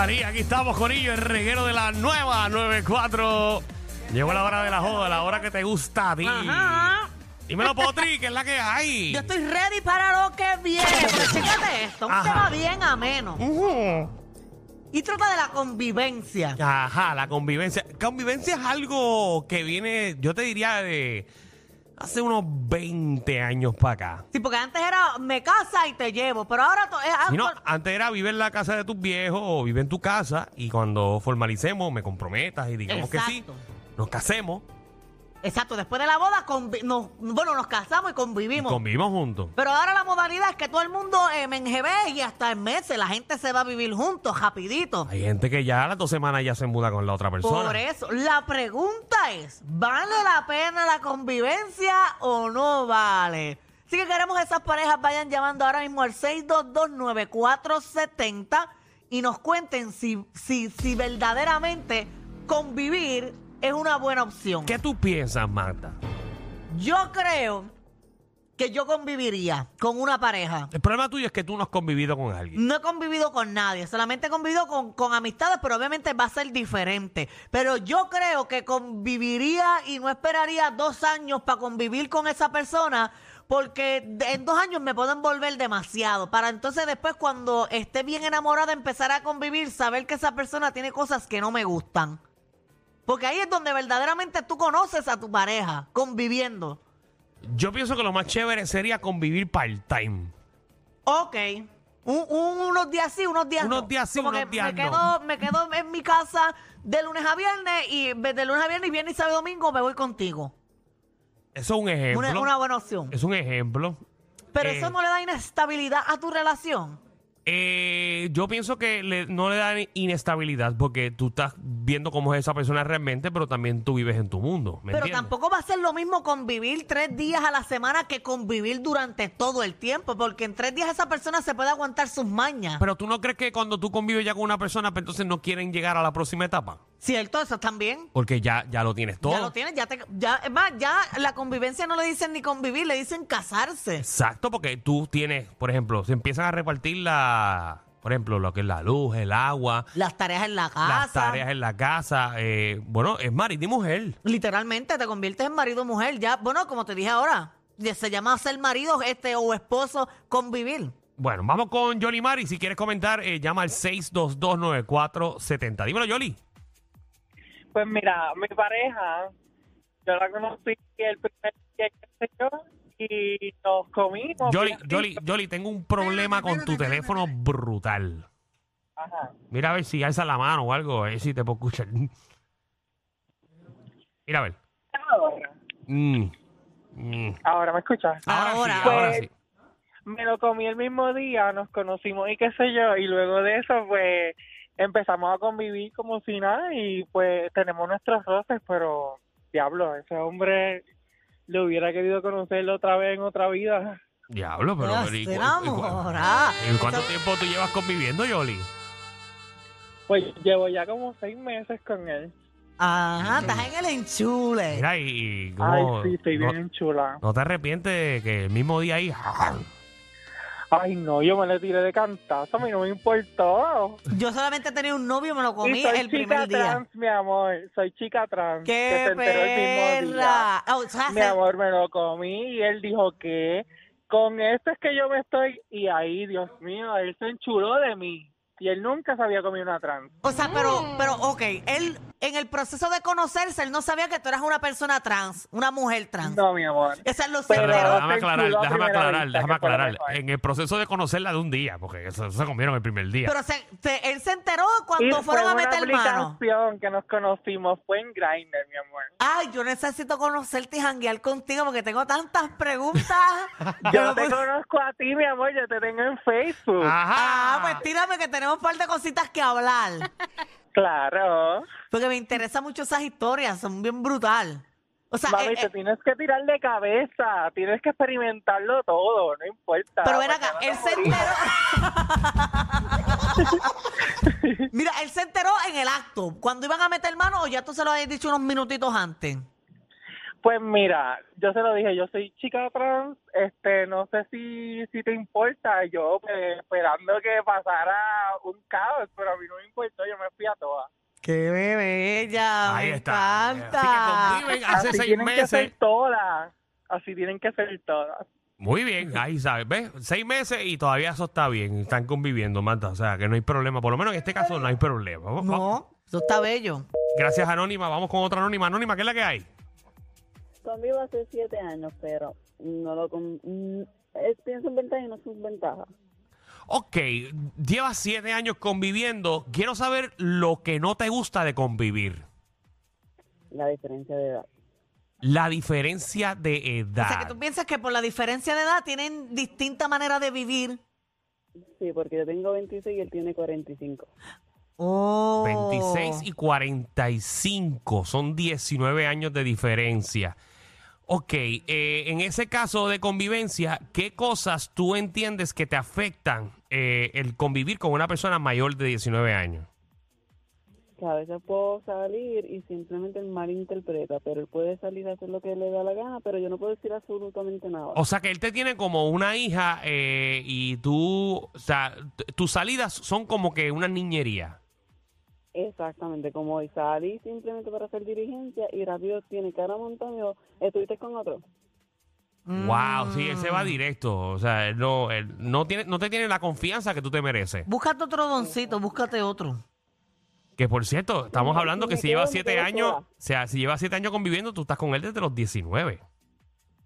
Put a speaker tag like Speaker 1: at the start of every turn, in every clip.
Speaker 1: María, aquí estamos, Corillo, el reguero de la nueva 94. Llegó la hora de la joda, la hora que te gusta a ti.
Speaker 2: Ajá.
Speaker 1: Dímelo, Potri, que es la que hay.
Speaker 2: Yo estoy ready para lo que viene. Pero chécate esto, un
Speaker 1: Ajá.
Speaker 2: tema bien ameno.
Speaker 1: Ujú.
Speaker 2: Y trata de la convivencia.
Speaker 1: Ajá, la convivencia. Convivencia es algo que viene, yo te diría, de hace unos 20 años para acá.
Speaker 2: Sí, porque antes era me casa y te llevo, pero ahora to- es
Speaker 1: Si no,
Speaker 2: algo-
Speaker 1: antes era vive en la casa de tus viejos o vive en tu casa y cuando formalicemos me comprometas y digamos que sí,
Speaker 2: Exacto.
Speaker 1: nos casemos
Speaker 2: Exacto, después de la boda, convi- nos, bueno, nos casamos y convivimos.
Speaker 1: convivimos juntos.
Speaker 2: Pero ahora la modalidad es que todo el mundo eh, me enjebe y hasta en meses la gente se va a vivir juntos, rapidito.
Speaker 1: Hay gente que ya a las dos semanas ya se muda con la otra persona.
Speaker 2: Por eso, la pregunta es, ¿vale la pena la convivencia o no vale? Así que queremos que esas parejas vayan llamando ahora mismo al 6229470 y nos cuenten si, si, si verdaderamente convivir es una buena opción.
Speaker 1: ¿Qué tú piensas, Marta?
Speaker 2: Yo creo que yo conviviría con una pareja.
Speaker 1: El problema tuyo es que tú no has convivido con alguien.
Speaker 2: No he convivido con nadie, solamente he convivido con, con amistades, pero obviamente va a ser diferente. Pero yo creo que conviviría y no esperaría dos años para convivir con esa persona, porque de- en dos años me puedo envolver demasiado. Para entonces después, cuando esté bien enamorada, empezar a convivir, saber que esa persona tiene cosas que no me gustan. Porque ahí es donde verdaderamente tú conoces a tu pareja, conviviendo.
Speaker 1: Yo pienso que lo más chévere sería convivir part-time.
Speaker 2: Ok. Un- un- unos días sí, unos días
Speaker 1: Unos
Speaker 2: no.
Speaker 1: días sí,
Speaker 2: Como
Speaker 1: unos
Speaker 2: que
Speaker 1: días
Speaker 2: me
Speaker 1: no.
Speaker 2: quedo, me quedo en mi casa de lunes a viernes y de lunes a viernes y viernes y sábado y domingo me voy contigo.
Speaker 1: Eso es un ejemplo.
Speaker 2: Una, una buena opción.
Speaker 1: Es un ejemplo.
Speaker 2: Pero
Speaker 1: eh,
Speaker 2: eso no le da inestabilidad a tu relación.
Speaker 1: Eh, yo pienso que le- no le da inestabilidad porque tú estás viendo cómo es esa persona realmente, pero también tú vives en tu mundo. ¿me
Speaker 2: Pero
Speaker 1: entiendes?
Speaker 2: tampoco va a ser lo mismo convivir tres días a la semana que convivir durante todo el tiempo, porque en tres días esa persona se puede aguantar sus mañas.
Speaker 1: Pero tú no crees que cuando tú convives ya con una persona, pues entonces no quieren llegar a la próxima etapa.
Speaker 2: ¿Cierto? Eso también.
Speaker 1: Porque ya, ya lo tienes todo.
Speaker 2: Ya lo tienes, ya te, ya, es más, ya la convivencia no le dicen ni convivir, le dicen casarse.
Speaker 1: Exacto, porque tú tienes, por ejemplo, se empiezan a repartir la, por ejemplo, lo que es la luz, el agua,
Speaker 2: Las tareas en la casa.
Speaker 1: las tareas en la casa. eh, bueno, es marido y mujer.
Speaker 2: Literalmente te conviertes en marido o mujer. Ya, bueno, como te dije ahora, ya se llama ser marido este o esposo convivir.
Speaker 1: Bueno, vamos con Yoli Mari. Si quieres comentar, eh, llama al 6229470. Dímelo, Yoli.
Speaker 3: Pues mira, mi pareja, yo la conocí el primer día que sé yo y nos comimos.
Speaker 1: Yoli,
Speaker 3: rico.
Speaker 1: Yoli, tengo un problema con tu teléfono brutal.
Speaker 3: Ajá.
Speaker 1: Mira a ver si alza la mano o algo, a ver si te puedo escuchar. Mira a ver.
Speaker 3: Ahora,
Speaker 1: Mm, mm.
Speaker 3: ahora me escuchas.
Speaker 1: Ahora,
Speaker 2: Ahora.
Speaker 1: sí, ahora
Speaker 3: Pues,
Speaker 1: sí.
Speaker 3: Me lo comí el mismo día, nos conocimos y qué sé yo, y luego de eso, pues empezamos a convivir como si nada y pues tenemos nuestros roces, pero diablo, ese hombre le hubiera querido conocerlo otra vez en otra vida.
Speaker 1: Diablo, pero... ¿y
Speaker 2: se
Speaker 1: cu-
Speaker 2: enamora.
Speaker 1: ¿Y cuánto tiempo tú llevas conviviendo, Yoli?
Speaker 3: Pues llevo ya como seis meses con él.
Speaker 2: Ajá, estás en el enchule.
Speaker 1: Mira, y...
Speaker 3: Ay,
Speaker 1: cómo-
Speaker 3: sí, estoy
Speaker 1: no,
Speaker 3: bien chula.
Speaker 1: no te arrepientes de que el mismo día ahí...
Speaker 3: Ay, no, yo me le tiré de cantazo, a mí no me importó.
Speaker 2: Yo solamente tenía un novio me lo comí
Speaker 3: y soy
Speaker 2: el
Speaker 3: chica
Speaker 2: primer día.
Speaker 3: trans, mi amor, soy chica trans. que
Speaker 2: ¡Qué
Speaker 3: se el mismo día.
Speaker 2: perra! Oh, o sea,
Speaker 3: Mi amor, me lo comí y él dijo que con esto es que yo me estoy... Y ahí, Dios mío, él se enchuló de mí. Y él nunca se había comido una trans.
Speaker 2: o sea, pero, pero, ok, él, en el proceso de conocerse, él no sabía que tú eras una persona trans, una mujer trans.
Speaker 3: No, mi amor.
Speaker 2: Esa es lo
Speaker 3: Pero-
Speaker 1: déjame aclarar,
Speaker 3: a
Speaker 1: déjame aclarar,
Speaker 3: vista,
Speaker 1: déjame
Speaker 3: fue
Speaker 1: aclarar. En el proceso de conocerla de un día, porque eso se comieron el primer día.
Speaker 2: Pero se, se- él se enteró
Speaker 3: Y
Speaker 2: cuando
Speaker 3: fue
Speaker 2: fueron a
Speaker 3: una
Speaker 2: meter mano.
Speaker 3: aplicación que nos conocimos, fue en Grindr, mi amor.
Speaker 2: Ay, yo necesito conocerte y janguear contigo porque tengo tantas preguntas.
Speaker 3: Yo
Speaker 2: no
Speaker 3: te conozco a ti, mi amor, yo te tengo en Facebook.
Speaker 1: Ajá.
Speaker 2: Ah, pues tírame que tenemos un par de cositas que hablar.
Speaker 3: Claro.
Speaker 2: Porque me interesan mucho esas historias, son bien brutal. O sea,
Speaker 3: Mami,
Speaker 2: eh,
Speaker 3: te
Speaker 2: eh,
Speaker 3: tienes que tirar de cabeza, tienes que experimentarlo todo, no importa.
Speaker 2: pero ven acá, él se enteró. Mira, él se enteró en el acto. Cuando iban a meter mano, o ya tú se lo habías dicho unos minutitos antes.
Speaker 3: Pues mira, yo se lo dije, yo soy chica trans, este, no sé si, si te importa, yo pues, esperando que pasara un caos, pero a mí no me importó, yo me fui a todas.
Speaker 2: ¡Qué bella!
Speaker 1: Ahí
Speaker 2: me
Speaker 1: está.
Speaker 2: encanta.
Speaker 1: Así que conviven hace
Speaker 3: Así
Speaker 1: seis
Speaker 3: tienen que
Speaker 1: meses.
Speaker 3: ser todas, así tienen que ser todas.
Speaker 1: Muy bien, ahí sabes, ¿ves? Seis meses y todavía eso está bien. Están conviviendo, Marta. O sea, que no hay problema. Por lo menos en este caso no hay problema.
Speaker 2: No, eso está bello.
Speaker 1: Gracias, Anónima. Vamos con otra Anónima. Anónima, ¿qué es la que hay?
Speaker 4: Convivo hace siete años, pero no lo con... mm, es- pienso en ventaja y no sus ventajas.
Speaker 1: Ok, llevas siete años conviviendo. Quiero saber lo que no te gusta de convivir.
Speaker 4: La diferencia de edad.
Speaker 1: La diferencia de edad.
Speaker 2: O sea, que tú piensas que por la diferencia de edad tienen distinta manera de vivir.
Speaker 4: Sí, porque yo tengo 26 y él tiene 45.
Speaker 2: Oh.
Speaker 1: 26 y 45. Son 19 años de diferencia. Ok, eh, en ese caso de convivencia, ¿qué cosas tú entiendes que te afectan eh, el convivir con una persona mayor de 19 años?
Speaker 4: Que a veces puedo salir y simplemente él malinterpreta, pero él puede salir a hacer lo que le da la gana, pero yo no puedo decir absolutamente nada.
Speaker 1: O sea, que él te tiene como una hija eh, y tú, o sea, tus salidas son como que una niñería.
Speaker 4: Exactamente, como hoy salí simplemente para hacer dirigencia y rápido tiene cara yo, ¿estuviste con otro?
Speaker 1: Wow, sí, él se va directo. O sea, él no, él no, tiene, no te tiene la confianza que tú te mereces.
Speaker 2: Búscate otro doncito, búscate otro.
Speaker 1: Que por cierto, estamos hablando que
Speaker 4: me
Speaker 1: si
Speaker 4: quedo-
Speaker 1: lleva
Speaker 4: me
Speaker 1: siete
Speaker 4: quedo
Speaker 1: años,
Speaker 4: sola.
Speaker 1: o sea, si lleva siete años conviviendo, tú estás con él desde los 19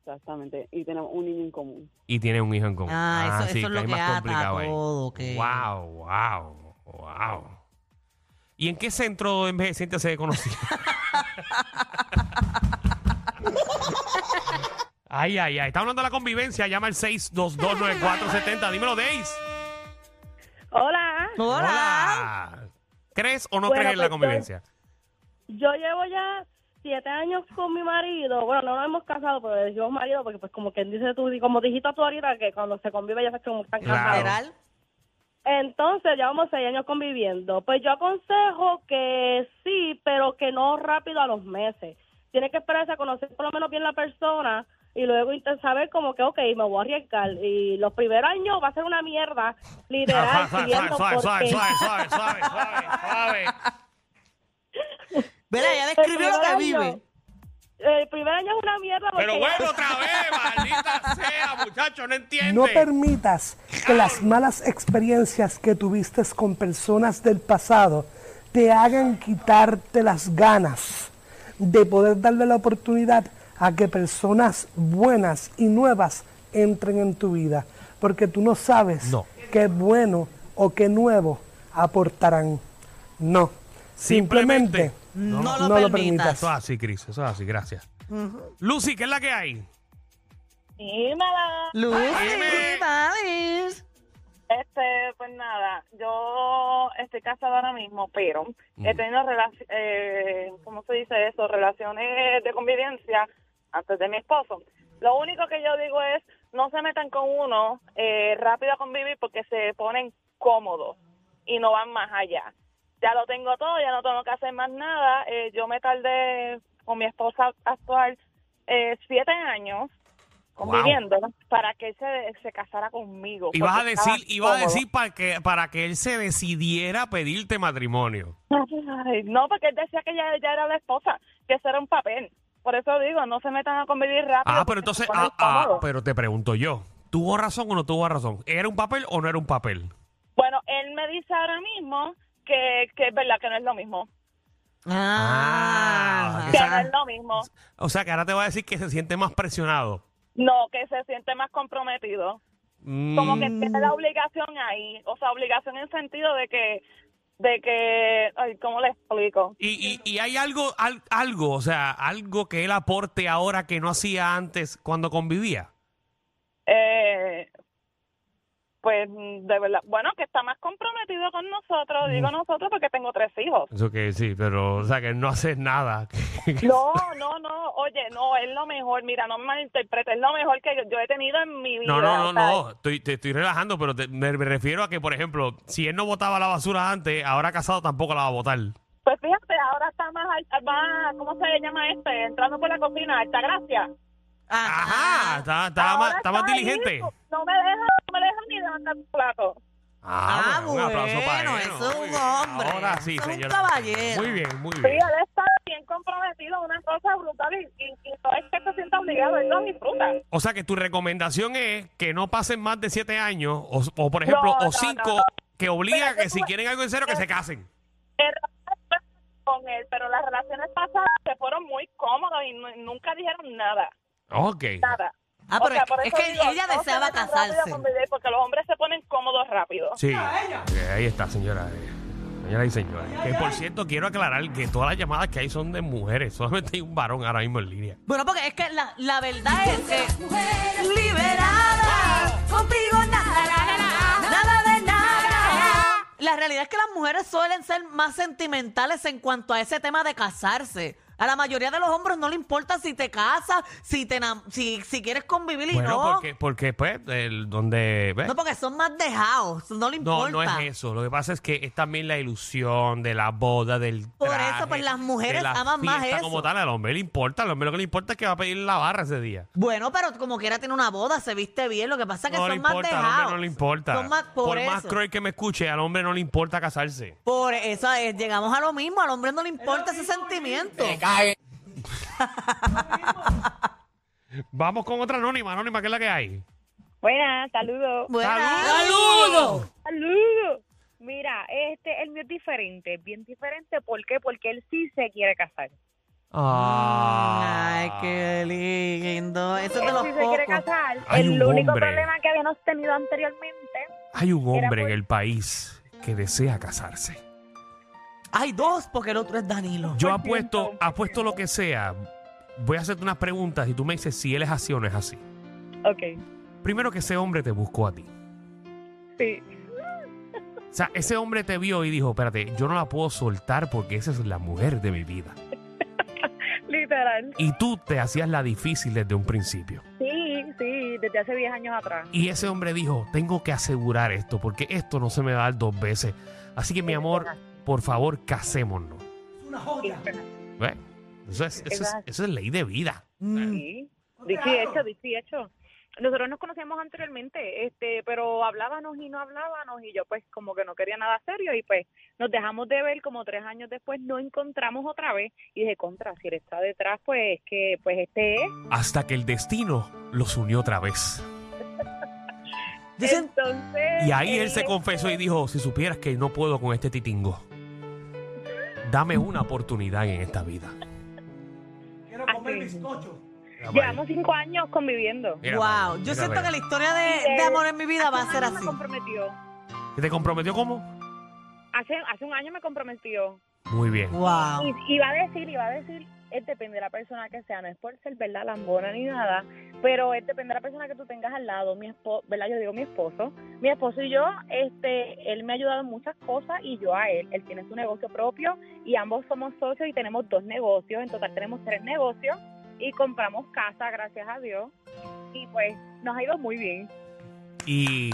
Speaker 4: Exactamente, y tenemos un niño en común.
Speaker 1: y tienes un hijo en común.
Speaker 2: Ah, eso,
Speaker 1: sí,
Speaker 2: eso es lo que
Speaker 1: más
Speaker 2: ata todo. Que...
Speaker 1: Wow, wow, wow. ¿Y en qué centro de envejeciente se conocía? ay, ay, ay. Está hablando de la convivencia. Llama al 6229470. Dímelo, Days.
Speaker 5: Hola,
Speaker 2: Hola.
Speaker 1: ¿Crees o no
Speaker 5: Bueno,
Speaker 1: crees en la
Speaker 5: pues,
Speaker 1: convivencia?
Speaker 5: yo llevo ya siete años con mi marido. Bueno, no nos hemos casado, pero decimos marido porque, pues, como quien dice tú, como dijiste tú ahorita, que cuando se convive ya sabes que como están
Speaker 1: Claro.
Speaker 5: casados.
Speaker 2: Literal.
Speaker 5: Entonces, llevamos seis años conviviendo. Pues yo aconsejo que sí, pero que no rápido a los meses. Tiene que esperarse a conocer por lo menos bien la persona y luego intentar saber como que, ok, me voy a arriesgar. Y los primeros años va a ser una mierda, literal,
Speaker 1: suave, suave,
Speaker 5: siguiendo
Speaker 1: suave, suave, suave, suave, suave, suave, suave.
Speaker 2: Mira, ella describió lo que vive.
Speaker 5: El primer año es una mierda porque
Speaker 1: Pero vuelvo otra vez, maldita sea, muchacho, no entiende.
Speaker 6: No permitas que las malas experiencias que tuviste con personas del pasado te hagan quitarte las ganas de poder darle la oportunidad a que personas buenas y nuevas entren en tu vida. Porque tú no sabes
Speaker 1: No.
Speaker 6: qué bueno o qué nuevo aportarán. No.
Speaker 1: Simplemente
Speaker 6: Simplemente,
Speaker 2: No,
Speaker 6: no
Speaker 2: lo
Speaker 6: lo
Speaker 2: permitas.
Speaker 1: Eso es así, Cris, eso es así, gracias. Lucy, ¿qué es la que hay?
Speaker 5: Dímela.
Speaker 2: Lucy. Mavis.
Speaker 7: Este, pues nada, yo estoy casada ahora mismo, pero he tenido relaciones, eh, ¿cómo se dice eso? Relaciones de convivencia antes de mi esposo. Lo único que yo digo es, no se metan con uno eh, rápido a convivir porque se ponen cómodos y no van más allá. Ya lo tengo todo, ya no tengo que hacer más nada. Eh, yo me tardé con mi esposa actual eh, siete años conviviendo para que él se, se casara conmigo.
Speaker 1: Y vas a decir, iba a decir para que, para que él se decidiera a pedirte matrimonio.
Speaker 7: Ay, no, porque él decía que ya, ya era la esposa, que eso era un papel. Por eso digo, no se metan a convivir rápido.
Speaker 1: Ah, pero entonces, ah, ah, pero te pregunto yo, ¿tuvo razón o no tuvo razón? ¿Era un papel o no era un papel?
Speaker 7: Bueno, él me dice ahora mismo que, que es verdad que no es lo mismo.
Speaker 1: Ah,
Speaker 7: Que
Speaker 1: Esa-
Speaker 7: no es lo mismo.
Speaker 1: O sea, que ahora te va a decir que se siente más presionado.
Speaker 7: No, que se siente más comprometido. Como que
Speaker 1: Mm,
Speaker 7: tiene la obligación ahí. O sea, obligación en el sentido de que, de que, ay, ¿cómo le explico?
Speaker 1: y, y, y hay algo, al- algo, o sea, algo que él aporte ahora que no hacía antes cuando convivía.
Speaker 7: Eh, pues de verdad, bueno, que está más comprometido con nosotros, digo nosotros porque tengo tres hijos.
Speaker 1: Eso que sí, pero, o sea, que no haces nada.
Speaker 7: No, no, no, oye, no, es lo mejor, mira, no me malinterpretes, es lo mejor que yo, yo he tenido en mi vida.
Speaker 1: No, no, no, no. Estoy, te estoy relajando, pero te- me, me refiero a que, por ejemplo, si él no botaba la basura antes, ahora casado tampoco la va a botar.
Speaker 7: Pues fíjate,
Speaker 8: ahora está más, alta- más ¿cómo se llama este? Entrando por la cocina, Altagracia.
Speaker 1: Ajá, está, está más, está más diligente.
Speaker 8: No me deja, no me deja levantar un plato.
Speaker 1: Ah,
Speaker 2: Ah,
Speaker 1: bueno, un aplauso para él.
Speaker 2: eso es un hombre.
Speaker 1: Ahora sí,
Speaker 2: es un caballero.
Speaker 1: Muy bien, muy
Speaker 8: Sí,
Speaker 1: bien.
Speaker 8: él está bien comprometido, una cosa brutal y, y, y no es que se sienta obligado, él lo disfruta.
Speaker 1: O sea que tu recomendación es que no pasen más de siete años, o, o, por ejemplo,
Speaker 8: No,
Speaker 1: o
Speaker 8: no,
Speaker 1: cinco,
Speaker 8: no, no.
Speaker 1: que obliga
Speaker 8: Pero
Speaker 1: que si
Speaker 8: tú-
Speaker 1: quieren algo en serio, que se casen.
Speaker 8: Con él, pero las relaciones pasadas se fueron muy cómodos y nu- nunca dijeron nada,
Speaker 1: Ok.
Speaker 8: nada.
Speaker 2: Ah,
Speaker 8: O
Speaker 2: pero
Speaker 8: sea,
Speaker 2: es,
Speaker 8: por
Speaker 2: es
Speaker 8: eso
Speaker 2: que
Speaker 8: digo,
Speaker 2: ella
Speaker 8: no
Speaker 2: deseaba casarse.
Speaker 8: Porque los hombres se ponen cómodos rápido.
Speaker 1: Sí. Ok, ahí está, señora. eh, Señora y señores. Que por cierto, quiero aclarar que todas las llamadas que hay son de mujeres. Solamente hay un varón ahora mismo en línea.
Speaker 2: Bueno, porque es que la, la verdad es que liberada, contigo nada, nada de nada. La realidad es que las mujeres suelen ser más sentimentales en cuanto a ese tema de casarse. A la mayoría de los hombres no le importa si te casas, si te si, si quieres convivir y
Speaker 1: Bueno,
Speaker 2: no.
Speaker 1: porque, porque pues, el, donde... ¿ves?
Speaker 2: No, porque son más dejados, no le
Speaker 1: No,
Speaker 2: importa.
Speaker 1: no es eso. Lo que pasa es que es también la ilusión de la boda, del
Speaker 2: Por eso,
Speaker 1: traje,
Speaker 2: pues, las mujeres
Speaker 1: de la
Speaker 2: aman más
Speaker 1: fiesta
Speaker 2: eso.
Speaker 1: como tal. Al hombre le importa. Al hombre lo que le importa es que va a pedir la barra ese día.
Speaker 2: Bueno, pero como quiera tiene una boda, se viste bien. Lo que pasa es que
Speaker 1: no le
Speaker 2: son más
Speaker 1: importa,
Speaker 2: dejados.
Speaker 1: al hombre no le importa.
Speaker 2: Son más- por,
Speaker 1: más
Speaker 2: eso.
Speaker 1: cruel que me escuche, al hombre no le importa casarse.
Speaker 2: Por eso eh, llegamos a lo mismo. Al hombre no le importa ese sentimiento.
Speaker 1: Vamos con otra anónima, anónima, ¿qué es la que hay?
Speaker 8: Buenas, saludos.
Speaker 2: Buenas.
Speaker 1: ¡Saludos!
Speaker 8: Saludos. Mira, este, el mío es diferente, bien diferente. ¿Por qué? Porque él sí se quiere casar.
Speaker 1: Ah.
Speaker 2: Ay, qué lindo. Eso
Speaker 8: Él
Speaker 2: los
Speaker 8: sí se quiere casar.
Speaker 1: Hay
Speaker 8: el
Speaker 1: un
Speaker 8: único
Speaker 1: hombre.
Speaker 8: problema que habíamos tenido anteriormente.
Speaker 1: Hay un hombre en el país que desea casarse.
Speaker 2: Hay dos, porque el otro es Danilo.
Speaker 1: Yo
Speaker 8: Por
Speaker 1: apuesto, apuesto lo que sea. Voy a hacerte unas preguntas y tú me dices si él es así o no es así.
Speaker 8: Ok,
Speaker 1: Primero que ese hombre te buscó a ti.
Speaker 8: sí.
Speaker 1: O sea, ese hombre te vio y dijo, espérate, yo no la puedo soltar porque esa es la mujer de mi vida.
Speaker 8: Literal.
Speaker 1: Y tú te hacías la difícil desde un principio.
Speaker 8: Sí, sí, desde hace 10 años atrás.
Speaker 1: Y ese hombre dijo, tengo que asegurar esto porque esto no se me va a dar dos veces. Así que mi amor, por favor, casémonos. ¿Ves? Eso es, eso, es, eso es ley de vida.
Speaker 2: Mm.
Speaker 8: Sí, dicho y hecho, dicho y hecho. Nosotros nos conocíamos anteriormente, este, pero hablábamos y no hablábamos y yo pues como que no quería nada serio y pues nos dejamos de ver como tres años después, nos encontramos otra vez y dije, contra, si él está detrás, pues que pues este es.
Speaker 1: Hasta que el destino los unió otra vez.
Speaker 8: Entonces...
Speaker 1: Y ahí él se
Speaker 8: eh,
Speaker 1: confesó y dijo, si supieras que no puedo con este titingo, dame una oportunidad en esta vida.
Speaker 8: así. Llevamos cinco años conviviendo.
Speaker 1: Mira,
Speaker 2: wow. Yo
Speaker 1: mira,
Speaker 2: siento que la historia de,
Speaker 8: Y
Speaker 2: de amor en mi vida va a ser así.
Speaker 8: Me comprometió.
Speaker 1: ¿Que ¿Te comprometió cómo?
Speaker 8: Hace, hace un año me comprometió.
Speaker 1: Muy bien.
Speaker 2: Wow.
Speaker 8: Y iba a decir, iba a decir, es depende de la persona que sea, no es por ser verdad lambona ni nada, pero es depende de la persona que tú tengas al lado, mi esposo, ¿verdad? Yo digo mi esposo, mi esposo y yo, este, él me ha ayudado en muchas cosas y yo a él, él tiene su negocio propio y ambos somos socios y tenemos dos negocios, en total tenemos tres negocios y compramos casa, gracias a Dios, y pues nos ha ido muy bien.
Speaker 1: Y,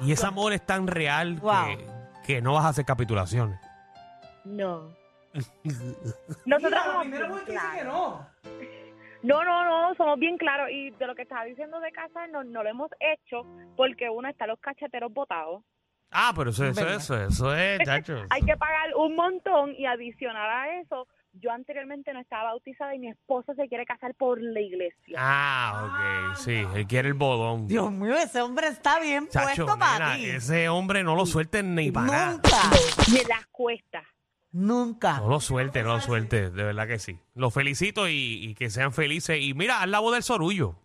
Speaker 1: y ese amor es tan real
Speaker 2: Wow.
Speaker 1: que, que no vas a hacer capitulaciones.
Speaker 8: No. Nosotros somos bien claros. No, no, no, somos bien claros. Y de lo que estaba diciendo de casarnos, no lo hemos hecho porque uno está los cacheteros botados.
Speaker 1: Ah, pero eso, eso, eso, eso es, chacho.
Speaker 8: Hay que pagar un montón y adicional a eso, yo anteriormente no estaba bautizada y mi esposo se quiere casar por la iglesia.
Speaker 1: Ah, ok, sí, él quiere el bodón.
Speaker 2: Dios mío, ese hombre está bien
Speaker 1: Chacho,
Speaker 2: puesto para
Speaker 1: nena,
Speaker 2: ti.
Speaker 1: ese hombre no lo suelten ni para nada.
Speaker 2: Nunca.
Speaker 8: Me las cuesta.
Speaker 2: Nunca.
Speaker 1: No lo suelte, no lo suelte, de verdad que sí. Los felicito y, y que sean felices. Y mira, haz la voz del sorullo.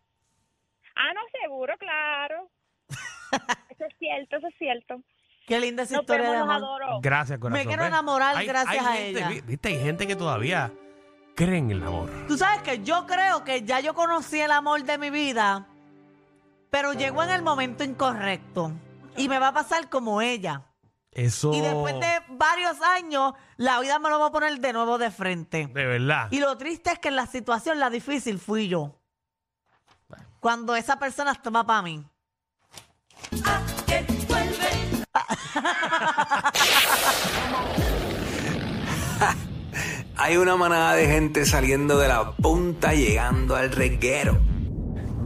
Speaker 8: Ah, no, seguro, claro. eso es cierto, eso es cierto.
Speaker 2: Qué linda esa
Speaker 8: Nos
Speaker 2: historia de
Speaker 8: vemos, los
Speaker 2: amor.
Speaker 8: adoro.
Speaker 1: Gracias, corazón.
Speaker 2: quiero
Speaker 1: ¿ves?
Speaker 2: enamorar gracias a
Speaker 1: gente,
Speaker 2: ella.
Speaker 1: vi- Viste, hay gente que todavía cree en el amor.
Speaker 2: Tú sabes que yo creo que ya yo conocí el amor de mi vida, pero llegó en el momento incorrecto. Y me va a pasar como ella.
Speaker 1: Eso.
Speaker 2: Y después de varios años, la vida me lo va a poner de nuevo de frente.
Speaker 1: De verdad.
Speaker 2: Y lo triste es que en la situación, la difícil fui yo. Cuando esa persona estaba para mí.
Speaker 9: Hay una manada de gente saliendo de la punta llegando al reguero.